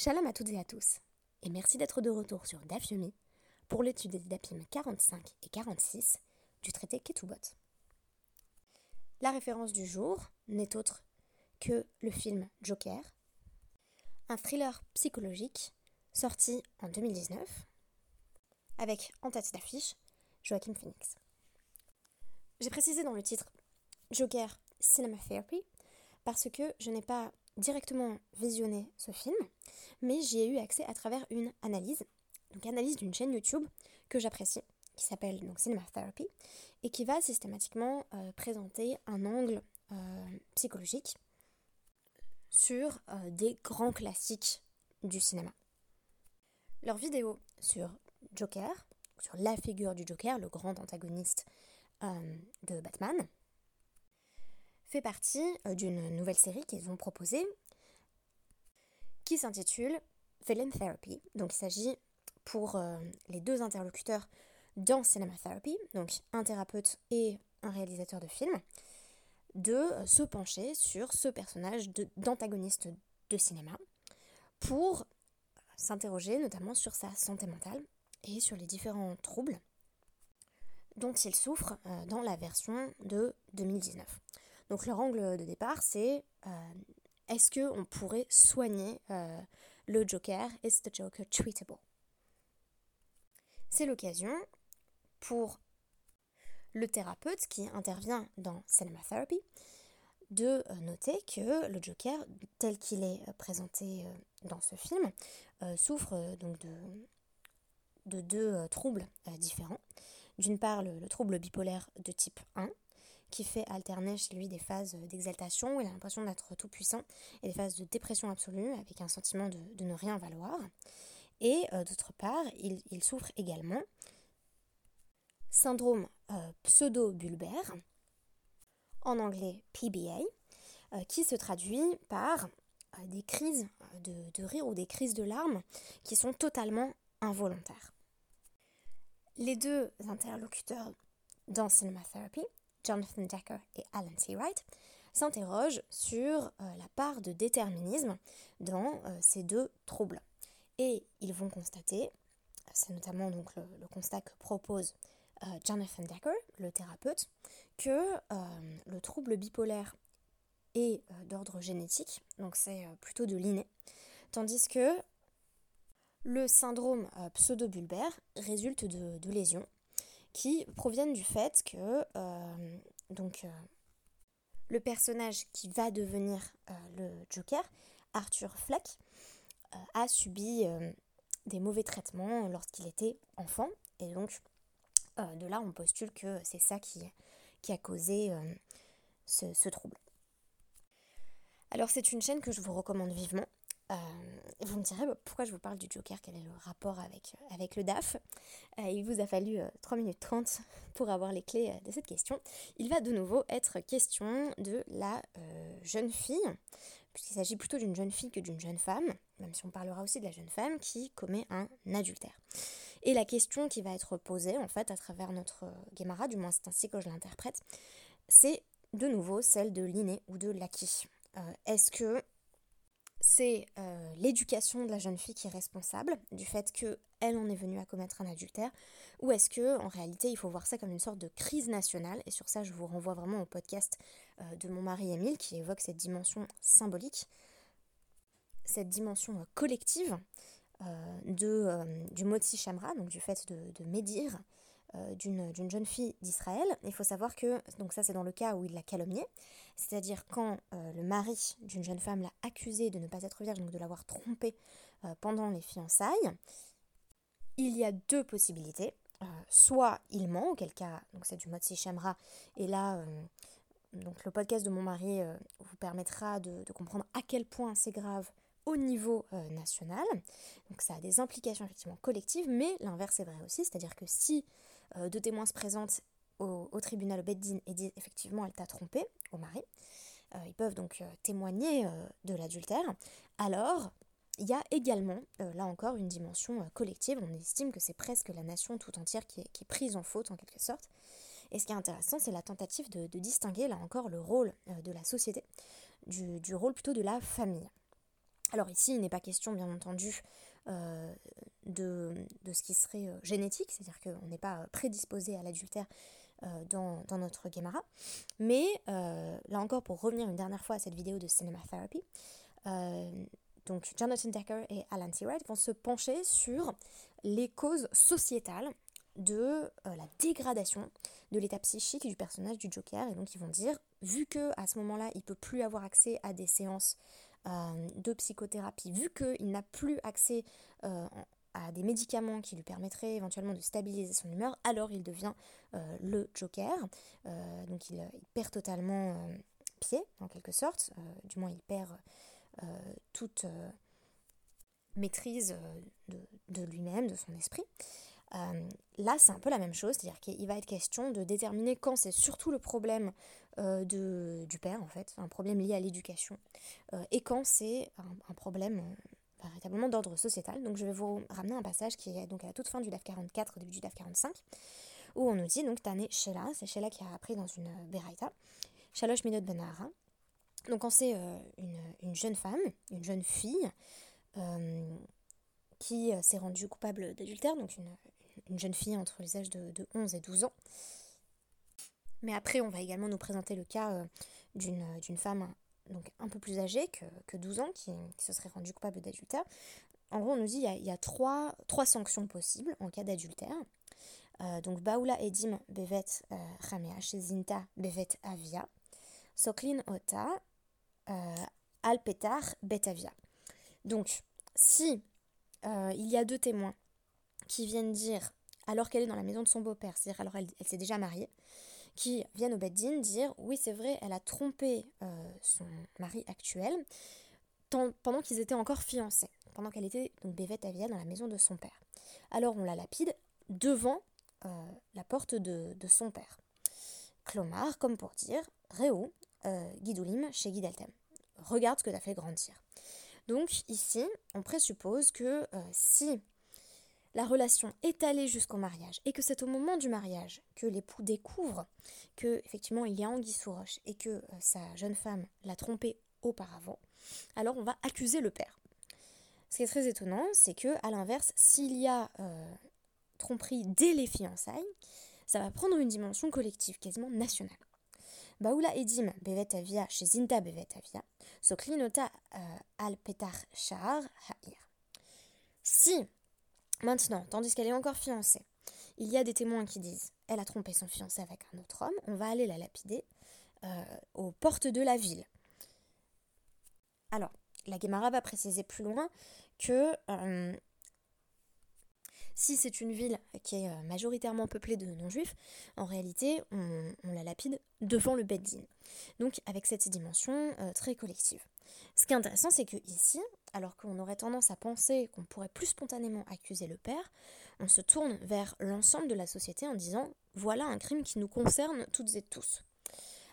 Shalom à toutes et à tous, et merci d'être de retour sur Dafyomi pour l'étude des Dapim 45 et 46 du traité Ketubot. La référence du jour n'est autre que le film Joker, un thriller psychologique sorti en 2019 avec en tête d'affiche Joaquin Phoenix. J'ai précisé dans le titre Joker Cinema Therapy parce que je n'ai pas directement visionné ce film, mais j'y ai eu accès à travers une analyse, donc analyse d'une chaîne YouTube que j'apprécie, qui s'appelle donc Cinema Therapy, et qui va systématiquement euh, présenter un angle euh, psychologique sur euh, des grands classiques du cinéma. Leur vidéo sur Joker, sur la figure du Joker, le grand antagoniste de Batman, fait partie d'une nouvelle série qu'ils ont proposée qui s'intitule Villain Therapy. Donc il s'agit pour euh, les deux interlocuteurs dans Cinema Therapy, donc un thérapeute et un réalisateur de film, de euh, se pencher sur ce personnage d'antagoniste de, cinéma pour s'interroger notamment sur sa santé mentale et sur les différents troubles dont il souffre euh, dans la version de 2019. Donc leur angle de départ, c'est est-ce qu'on pourrait soigner euh, le Joker? Is the Joker treatable? C'est l'occasion pour le thérapeute qui intervient dans Cinema Therapy de euh, noter que le Joker, tel qu'il est euh, présenté dans ce film, souffre donc de deux troubles différents. D'une part, le trouble bipolaire de type 1, qui fait alterner chez lui des phases d'exaltation où il a l'impression d'être tout puissant et des phases de dépression absolue avec un sentiment de, ne rien valoir. Et euh, d'autre part, il, souffre également syndrome euh, pseudo-bulbaire, en anglais PBA, euh, qui se traduit par des crises de, de, rire ou des crises de larmes qui sont totalement involontaires. Les deux interlocuteurs dans Cinema Therapy Jonathan Decker et Alan Seawright, s'interrogent sur euh, la part de déterminisme dans euh, ces deux troubles. Et ils vont constater, c'est notamment donc le, constat que propose euh, Jonathan Decker, le thérapeute, que le trouble bipolaire est d'ordre génétique, donc c'est plutôt de l'inné, tandis que le syndrome pseudo-bulbaire résulte de lésions qui proviennent du fait que euh, donc, euh, le personnage qui va devenir euh, le Joker, Arthur Fleck, a subi des mauvais traitements lorsqu'il était enfant. Et donc, de là, on postule que c'est ça qui, qui, a causé ce, ce trouble. Alors, c'est une chaîne que je vous recommande vivement. Vous me direz bah, pourquoi je vous parle du Joker, quel est le rapport avec, euh, avec le DAF? Euh, il vous a fallu 3 minutes 30 pour avoir les clés de cette question. Il va de nouveau être question de la jeune fille, puisqu'il s'agit plutôt d'une jeune fille que d'une jeune femme, même si on parlera aussi de la jeune femme qui commet un adultère. Et la question qui va être posée en fait à travers notre Guémara, du moins c'est ainsi que je l'interprète, c'est de nouveau celle de l'inné ou de l'acquis. Est-ce que c'est euh, l'éducation de la jeune fille qui est responsable du fait qu'elle en est venue à commettre un adultère, ou est-ce que en réalité il faut voir ça comme une sorte de crise nationale, et sur ça je vous renvoie vraiment au podcast euh, de mon mari Émile qui évoque cette dimension symbolique, cette dimension euh, collective de, du Motsi Shamra, donc du fait de, de médire d'une jeune fille d'Israël. Il faut savoir que, donc ça c'est dans le cas où il l'a calomniée, c'est-à-dire quand euh, le mari d'une jeune femme l'a accusée de ne pas être vierge, donc de l'avoir trompée euh, pendant les fiançailles, il y a deux possibilités. soit il ment, auquel cas, donc c'est du Motsi Shemra, et là, donc le podcast de mon mari vous permettra de, de comprendre à quel point c'est grave au niveau national. Donc ça a des implications effectivement collectives, mais l'inverse est vrai aussi, c'est-à-dire que si euh, deux témoins se présentent au, tribunal au Beddin et disent effectivement elle t'a trompé, au mari, euh, ils peuvent donc euh, témoigner de l'adultère, alors il y a également, là encore, une dimension collective. On estime que c'est presque la nation tout entière qui est, prise en faute, en quelque sorte. Et ce qui est intéressant, c'est la tentative de, distinguer, là encore, le rôle de la société du, rôle plutôt de la famille. Alors ici, il n'est pas question, bien entendu, de, ce qui serait génétique, c'est-à-dire qu'on n'est pas prédisposé à l'adultère dans, notre Gemara. Mais là encore, pour revenir une dernière fois à cette vidéo de Cinema Therapy, donc Jonathan Decker et Alan Seawright vont se pencher sur les causes sociétales de euh, la dégradation de l'état psychique du personnage du Joker. Et donc ils vont dire, vu que à ce moment-là, il peut plus avoir accès à des séances euh, de psychothérapie, vu qu'il n'a plus accès euh, des médicaments qui lui permettraient éventuellement de stabiliser son humeur, alors il devient le Joker. donc il, perd totalement pied, en quelque sorte. du moins, il perd toute maîtrise de lui-même, de son esprit. Euh, là, c'est un peu la même chose, c'est-à-dire qu'il va être question de déterminer quand c'est surtout le problème euh, du père, en fait, un problème lié à l'éducation, euh, et quand c'est un, problème véritablement d'ordre sociétal. Donc je vais vous ramener un passage qui est donc à la toute fin du DAF 44, début du DAF 45, où on nous dit, donc Tane Shela, c'est Shela qui a appris dans une Beraïta, Shalosh Minot Benahara. Donc quand c'est une, une, jeune femme, une jeune fille, qui s'est rendue coupable d'adultère, donc une, une jeune fille entre les âges de, 11 et 12 ans. Mais après, on va également nous présenter le cas euh, d'une femme donc un peu plus âgée que, 12 ans qui, se serait rendue coupable d'adultère. En gros, on nous dit qu'il y a, trois, trois, sanctions possibles en cas d'adultère. Euh, donc, Baoula Edim Bevet euh, Ramea, Zinta Bevet Avia, Soklin Ota, Alpetar Betavia. Donc, si il y a deux témoins qui viennent dire alors qu'elle est dans la maison de son beau-père, c'est-à-dire alors elle, s'est déjà mariée, qui viennent au Beddin dire oui c'est vrai, elle a trompé euh, son mari actuel pendant qu'ils étaient encore fiancés, pendant qu'elle était donc Bévette Avia dans la maison de son père. Alors on la lapide devant euh, la porte de, son père. Clomar, comme pour dire, Réo, euh, Guidoulim chez Guidaltem. Regarde ce que tu as fait grandir. Donc ici, on présuppose que si la relation est allée jusqu'au mariage et que c'est au moment du mariage que l'époux découvre que effectivement il y a anguille sous roche et que euh, sa jeune femme l'a trompé auparavant, alors on va accuser le père. Ce qui est très étonnant, c'est que à l'inverse, s'il y a euh, tromperie dès les fiançailles, ça va prendre une dimension collective, quasiment nationale. Baoula Edim bevet chez bevet avia, euh, al petar shahar ha'ir. Si Maintenant, tandis qu'elle est encore fiancée, il y a des témoins qui disent elle a trompé son fiancé avec un autre homme, on va aller la lapider euh, aux portes de la ville. Alors, la Guémara va préciser plus loin que euh, si c'est une ville qui est euh, majoritairement peuplée de non-juifs, en réalité, on, la lapide devant le Beddin. Donc, avec cette dimension très collective. Ce qui est intéressant, c'est que ici, alors qu'on aurait tendance à penser qu'on pourrait plus spontanément accuser le père, on se tourne vers l'ensemble de la société en disant voilà un crime qui nous concerne toutes et tous.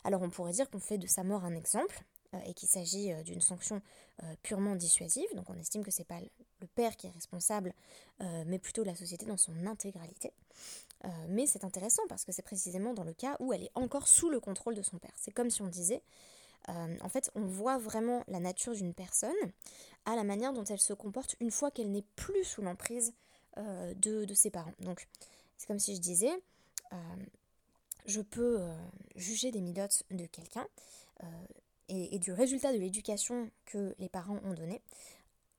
Alors on pourrait dire qu'on fait de sa mort un exemple euh, et qu'il s'agit euh, d'une sanction euh, purement dissuasive, donc on estime que c'est pas le père qui est responsable, mais plutôt la société dans son intégralité. mais c'est intéressant parce que c'est précisément dans le cas où elle est encore sous le contrôle de son père. C'est comme si on disait euh, en fait, on voit vraiment la nature d'une personne à la manière dont elle se comporte une fois qu'elle n'est plus sous l'emprise euh, de, ses parents. Donc, c'est comme si je disais, euh, je peux juger des midotes de quelqu'un et, du résultat de l'éducation que les parents ont donné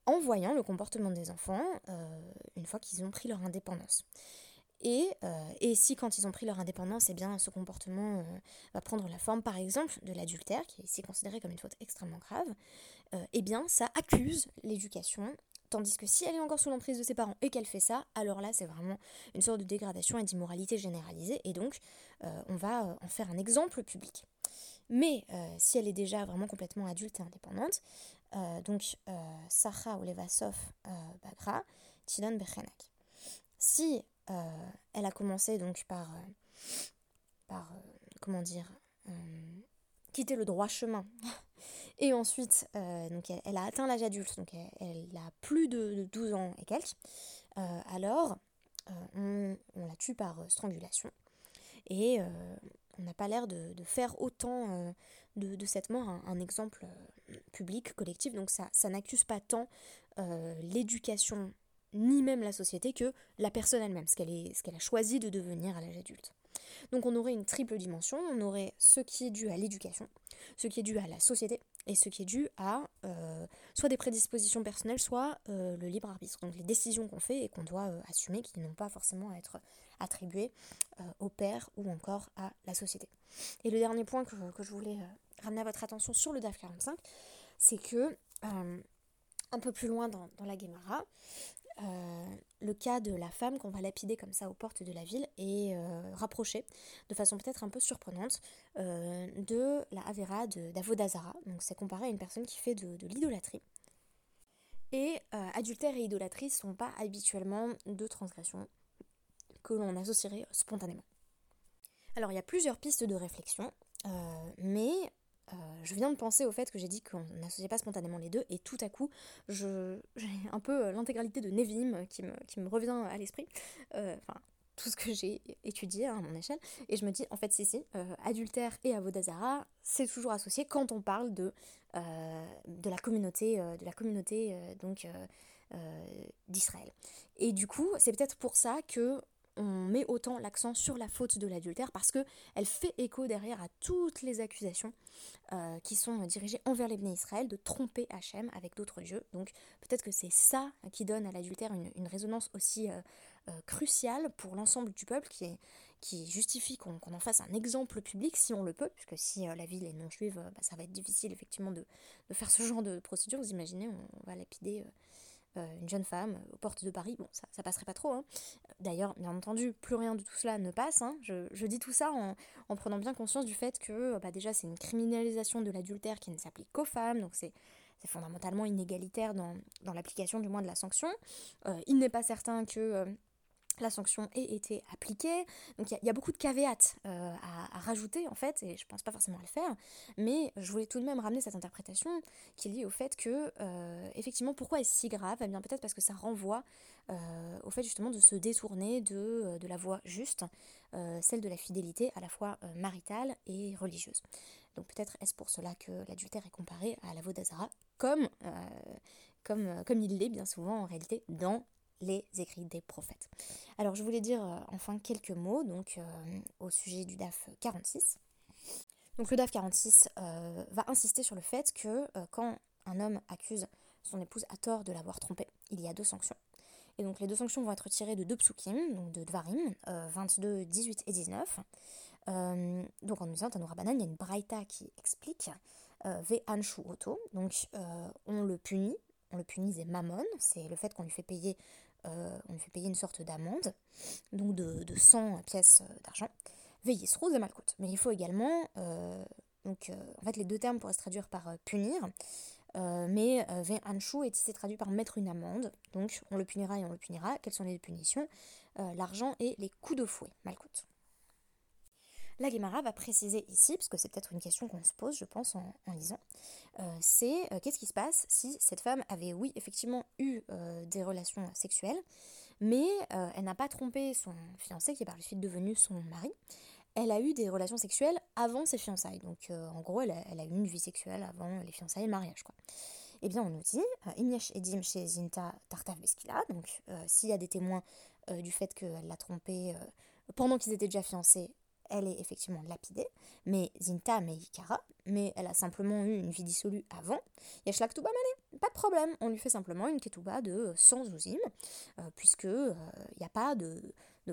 en voyant le comportement des enfants une fois qu'ils ont pris leur indépendance. Euh, et, si quand ils ont pris leur indépendance, eh bien, ce comportement euh, va prendre la forme, par exemple, de l'adultère, qui est ici considéré comme une faute extrêmement grave, euh, eh bien, ça accuse l'éducation. Tandis que si elle est encore sous l'emprise de ses parents et qu'elle fait ça, alors là, c'est vraiment une sorte de dégradation et d'immoralité généralisée, et donc on va en faire un exemple public. Mais si elle est déjà vraiment complètement adulte et indépendante, donc Sacha ou Levasov Bagra, Tilon Bechenak. Si euh, elle a commencé donc par, euh, par euh, comment dire, quitter le droit chemin. et ensuite, donc elle, a atteint l'âge adulte, donc elle, a plus de, 12 ans et quelques. alors, on, la tue par strangulation. Et on n'a pas l'air de, faire autant de, cette mort un, exemple public, collectif, donc ça, n'accuse pas tant l'éducation ni même la société que la personne elle-même, ce qu'elle a choisi de devenir à l'âge adulte. Donc on aurait une triple dimension, on aurait ce qui est dû à l'éducation, ce qui est dû à la société et ce qui est dû à euh, soit des prédispositions personnelles, soit euh, le libre arbitre. Donc les décisions qu'on fait et qu'on doit euh, assumer qui n'ont pas forcément à être attribuées au père ou encore à la société. Et le dernier point que, je voulais ramener à votre attention sur le DAF 45, c'est que un peu plus loin dans, dans la Guémara, euh, le cas de la femme qu'on va lapider comme ça aux portes de la ville est euh, rapproché de façon peut-être un peu surprenante euh, de la Avera d'Avodazara. Donc c'est comparé à une personne qui fait de, l'idolâtrie. Et adultère et idolâtrie ne sont pas habituellement deux transgressions que l'on associerait spontanément. Alors il y a plusieurs pistes de réflexion, mais euh, je viens de penser au fait que j'ai dit qu'on n'associait pas spontanément les deux, et tout à coup, j'ai un peu euh, l'intégralité de Nevim qui me, revient à l'esprit. Euh, enfin, tout ce que j'ai étudié hein, à mon échelle, et je me dis, en fait, si, si, adultère et avodazara, c'est toujours associé quand on parle de, de la communauté, de la communauté donc d'Israël. Et du coup, c'est peut-être pour ça que on met autant l'accent sur la faute de l'adultère parce que elle fait écho derrière à toutes les accusations euh, qui sont dirigées envers les Israël de tromper Hachem avec d'autres dieux. Donc peut-être que c'est ça qui donne à l'adultère une, résonance aussi euh, euh, cruciale pour l'ensemble du peuple qui, justifie qu'on en fasse un exemple public si on le peut, puisque si la ville est non juive, bah, ça va être difficile effectivement de, faire ce genre de procédure. Vous imaginez, on va lapider une jeune femme euh, aux portes de Paris, bon, ça, ça passerait pas trop. Hein. D'ailleurs, bien entendu, plus rien de tout cela ne passe. Hein. Je, dis tout ça en, prenant bien conscience du fait que bah, déjà c'est une criminalisation de l'adultère qui ne s'applique qu'aux femmes, donc c'est fondamentalement inégalitaire dans, l'application du moins de la sanction. Euh, il n'est pas certain que la sanction ait été appliquée. Donc il y, a beaucoup de caveats euh, à, rajouter en fait, et je pense pas forcément à le faire, mais je voulais tout de même ramener cette interprétation qui est liée au fait que, euh, effectivement, pourquoi est-ce si grave? Eh bien peut-être parce que ça renvoie euh, au fait justement de se détourner de, la voie juste, celle de la fidélité à la fois maritale et religieuse. Donc peut-être est-ce pour cela que l'adultère est comparé à la d'Azara, comme, comme, comme il l'est bien souvent en réalité dans les écrits des prophètes. Alors je voulais dire euh, enfin quelques mots donc euh, au sujet du DAF 46. Donc le DAF 46 euh, va insister sur le fait que quand un homme accuse son épouse à tort de l'avoir trompé, il y a deux sanctions. Et donc les deux sanctions vont être tirées de deux psukim, donc de Dvarim, 22, 18 et 19. donc en disant Tanoura Banan, il y a une braïta qui explique Ve anshu oto, donc on le punit, on le punit c'est mammon, c'est le fait qu'on lui fait payer euh, on lui fait payer une sorte d'amende, donc de, 100 pièces euh, d'argent. rose et Malkout. Mais il faut également, euh, donc en fait les deux termes pourraient se traduire par punir, mais Anshu est ici traduit par mettre une amende, donc on le punira et on le punira. Quelles sont les punitions? L'argent et les coups de fouet, Malkout. La Guémara va préciser ici, parce que c'est peut-être une question qu'on se pose, je pense, en, lisant, euh, c'est euh, qu'est-ce qui se passe si cette femme avait, oui, effectivement eu euh, des relations sexuelles, mais elle n'a pas trompé son fiancé, qui est par la suite devenu son mari. Elle a eu des relations sexuelles avant ses fiançailles. Donc, en gros, elle a, eu une vie sexuelle avant les fiançailles et le mariage, quoi. Eh bien, on nous dit, Imyesh Edim chez Zinta Tartav Beskila, donc s'il y a des témoins du fait qu'elle l'a trompé pendant qu'ils étaient déjà fiancés, elle est effectivement lapidée, mais Zinta Meikara, mais elle a simplement eu une vie dissolue avant. Yashlak Touba pas de problème, on lui fait simplement une ketouba de 100 zouzim, euh, puisque il euh, n'y a pas de,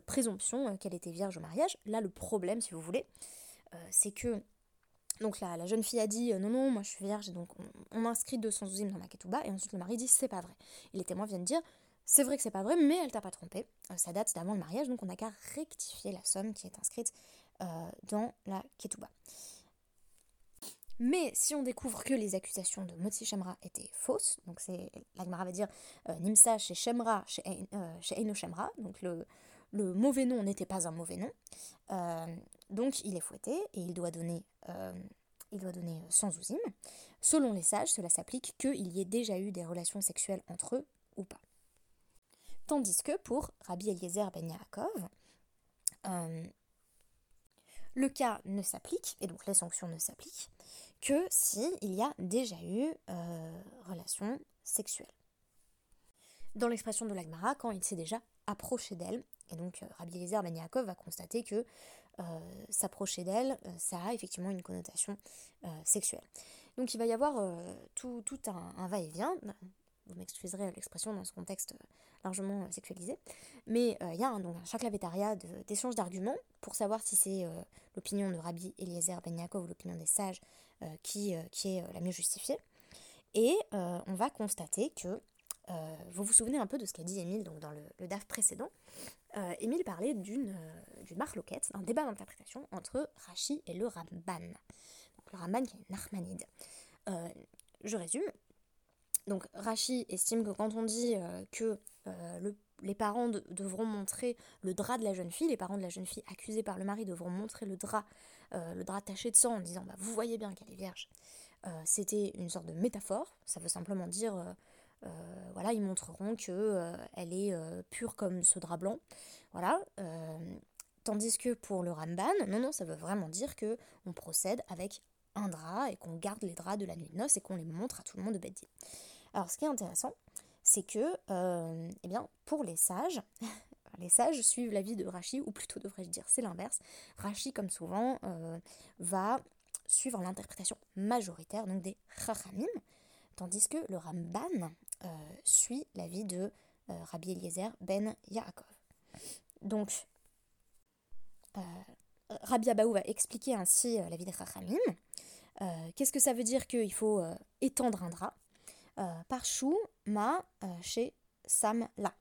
présomption euh, qu'elle était vierge au mariage. Là, le problème, si vous voulez, c'est que donc la, jeune fille a dit non non moi je suis vierge donc on, inscrit 200 zouzim dans ma ketouba et ensuite le mari dit c'est pas vrai. Et les témoins viennent dire c'est vrai que c'est pas vrai mais elle t'a pas trompé. ça date d'avant le mariage donc on n'a qu'à rectifier la somme qui est inscrite euh, dans la Ketouba. Mais si on découvre que les accusations de Motsi Shemra étaient fausses, donc c'est l'Agmara va dire euh, Nimsa chez Shemra, chez, euh, Eino Shemra, donc le, le mauvais nom n'était pas un mauvais nom, donc il est fouetté et il doit donner, il doit donner 100 ouzim. Selon les sages, cela s'applique qu'il y ait déjà eu des relations sexuelles entre eux ou pas. Tandis que pour Rabbi Eliezer Ben Yaakov, Le cas ne s'applique, et donc les sanctions ne s'appliquent, que si il y a déjà eu relation sexuelle. Dans l'expression de l'Agmara, quand il s'est déjà approché d'elle, et donc Rabbi Eliezer Ben va constater que s'approcher d'elle, ça a effectivement une connotation sexuelle. Donc il va y avoir tout, un va-et-vient vous m'excuserez l'expression dans ce contexte euh, largement euh, sexualisé, mais euh, il y a un, donc, un chaklavetaria d'échange d'arguments pour savoir si c'est l'opinion de Rabbi Eliezer Ben Yaakov ou l'opinion des sages qui, qui est la mieux justifiée. Et on va constater que, vous vous souvenez un peu de ce qu'a dit Émile donc, dans le, DAF précédent, Émile parlait d'une marloquette, d'un débat d'interprétation entre Rashi et le Ramban. Donc le Ramban qui est Nachmanide. je résume, donc Rachi estime que quand on dit euh, que euh, les parents devront montrer le drap de la jeune fille, les parents de la jeune fille accusée par le mari devront montrer le drap, euh, le drap taché de sang en disant bah, vous voyez bien qu'elle est vierge. C'était une sorte de métaphore, ça veut simplement dire voilà ils montreront que elle est pure comme ce drap blanc, voilà. tandis que pour le Ramban, non non ça veut vraiment dire que on procède avec un drap et qu'on garde les draps de la nuit de noces et qu'on les montre à tout le monde de Beddi. Alors ce qui est intéressant, c'est que, euh, eh bien, pour les sages, les sages suivent l'avis de Rachi, ou plutôt devrais-je dire, c'est l'inverse. Rachi, comme souvent, euh, va suivre l'interprétation majoritaire donc des Chachamim, tandis que le Ramban euh, suit l'avis de Rabbi Eliezer ben Yaakov. Donc, Rabbi Abaou va expliquer ainsi l'avis des Chachamim. Qu'est-ce que ça veut dire qu'il faut étendre un drap? euh, par chou, ma, euh, chez Sam, là.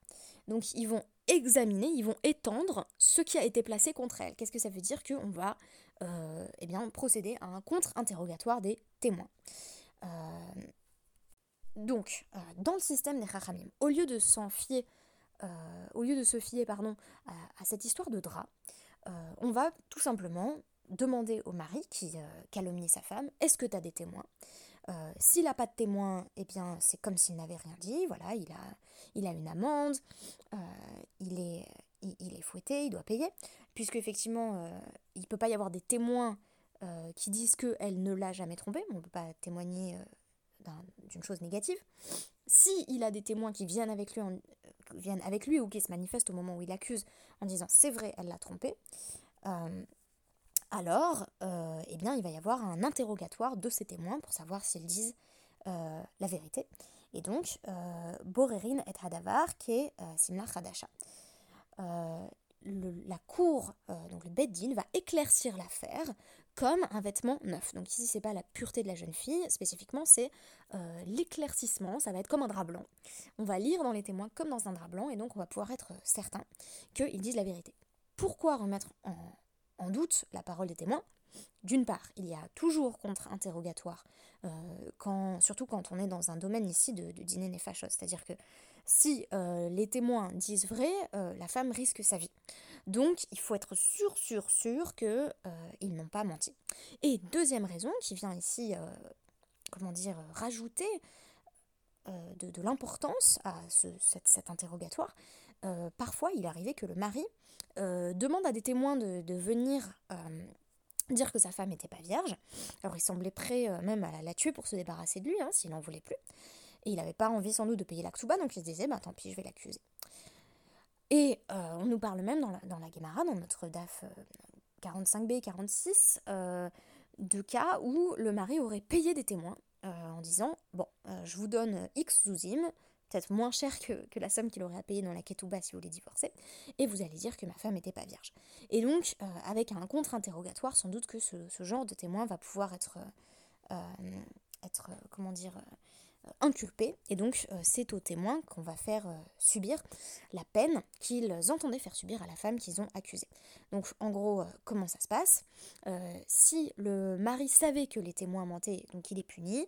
Donc ils vont examiner, ils vont étendre ce qui a été placé contre elle. Qu'est-ce que ça veut dire Qu'on va euh, eh bien, procéder à un contre-interrogatoire des témoins. donc, dans le système des Chachamim, au lieu de s'en fier, au lieu de se fier pardon, à, cette histoire de drap, on va tout simplement demander au mari qui calomnie sa femme, est-ce que tu as des témoins? Euh, s'il n'a pas de témoin, eh bien c'est comme s'il n'avait rien dit. Voilà, il a, il a une amende, euh, il, est, il, est fouetté, il doit payer. Puisque effectivement, euh, il ne peut pas y avoir des témoins qui disent qu'elle ne l'a jamais trompé. On ne peut pas témoigner d'une chose négative. Si il a des témoins qui viennent avec lui, viennent avec lui ou qui se manifestent au moment où il accuse en disant c'est vrai, elle l'a trompé, alors euh, eh il va y avoir un interrogatoire de ces témoins pour savoir s'ils disent euh, la vérité. Et donc, euh, Borerin et Hadavar, qui est Simla Hadasha. la cour, donc le Beddin, va éclaircir l'affaire comme un vêtement neuf. Donc ici, c'est pas la pureté de la jeune fille, spécifiquement, c'est l'éclaircissement, ça va être comme un drap blanc. On va lire dans les témoins comme dans un drap blanc, et donc on va pouvoir être certain qu'ils disent la vérité. Pourquoi remettre en, en doute la parole des témoins. D'une part, il y a toujours contre-interrogatoire, euh, surtout quand on est dans un domaine ici de, dîner néfachos, c'est-à-dire que si euh, les témoins disent vrai, euh, la femme risque sa vie. Donc il faut être sûr, sûr, sûr qu'ils n'ont pas menti. Et deuxième raison qui vient ici, comment dire, rajouter de, l'importance à cet interrogatoire, parfois il arrivait que le mari euh, demande à des témoins de, venir euh, dire que sa femme n'était pas vierge. Alors il semblait prêt euh, même à la, tuer pour se débarrasser de lui, hein, s'il n'en voulait plus. Et il n'avavait pas envie sans doute de payer l'actuba, donc il se disait, bah tant pis, je vais l'accuser. Et on nous parle même dans la, dans la Gemara, dans notre DAF 45b et 46, de cas où le mari aurait payé des témoins en disant, bon, je vous donne X zouzim, peut-être moins cher que, la somme qu'il aurait à payer dans la ketouba si vous voulez divorcer, et vous allez dire que ma femme n'était pas vierge. Et donc, euh, avec un contre-interrogatoire, sans doute que ce, genre de témoin va pouvoir être, euh, euh, comment dire, inculpé, et donc c'est aux témoins qu'on va faire subir la peine qu'ils entendaient faire subir à la femme qu'ils ont accusée. Donc, en gros, comment ça se passe? Si le mari savait que les témoins mentaient, donc il est puni,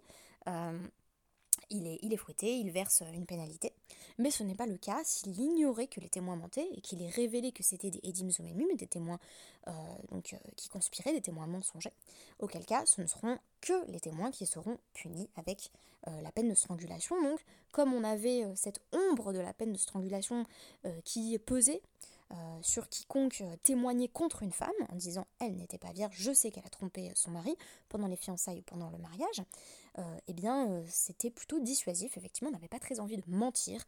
il est, il est fouetté, il verse une pénalité. Mais ce n'est pas le cas s'il ignorait que les témoins mentaient et qu'il est révélé que c'était des Edim Zomemim, des témoins euh, euh, qui conspiraient, des témoins mensongers. Auquel cas, ce ne seront que les témoins qui seront punis avec euh, la peine de strangulation. Donc, comme on avait cette ombre de la peine de strangulation qui pesait sur quiconque témoignait contre une femme en disant elle n'était pas vierge, je sais qu'elle a trompé son mari pendant les fiançailles ou pendant le mariage, eh bien c'était plutôt dissuasif. Effectivement, on n'avait pas très envie de mentir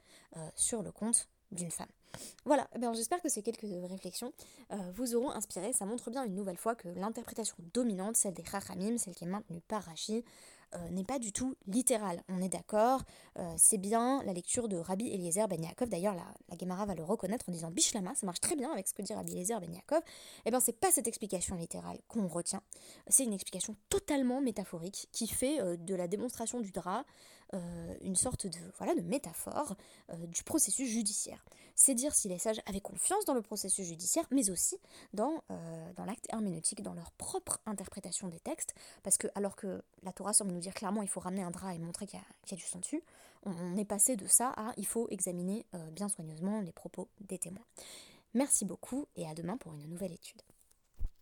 sur le compte d'une femme. Voilà, eh j'espère que ces quelques réflexions vous auront inspiré. Ça montre bien une nouvelle fois que l'interprétation dominante, celle des Chachamim, celle qui est maintenue par Rashi, euh, n'est pas du tout littéral. On est d'accord, euh, c'est bien la lecture de Rabbi Eliezer Ben Yaakov. D'ailleurs, la, la Gemara va le reconnaître en disant Bishlama, ça marche très bien avec ce que dit Rabbi Eliezer Ben Yaakov. Eh bien, c'est pas cette explication littérale qu'on retient. C'est une explication totalement métaphorique qui fait euh, de la démonstration du drap une sorte de, voilà, de métaphore du processus judiciaire. C'est dire si les sages avaient confiance dans le processus judiciaire, mais aussi dans, dans l'acte herméneutique, dans leur propre interprétation des textes, parce que alors que la Torah semble nous dire clairement il faut ramener un drap et montrer qu'il y, a du sang dessus, on, est passé de ça à il faut examiner euh, bien soigneusement les propos des témoins. Merci beaucoup et à demain pour une nouvelle étude.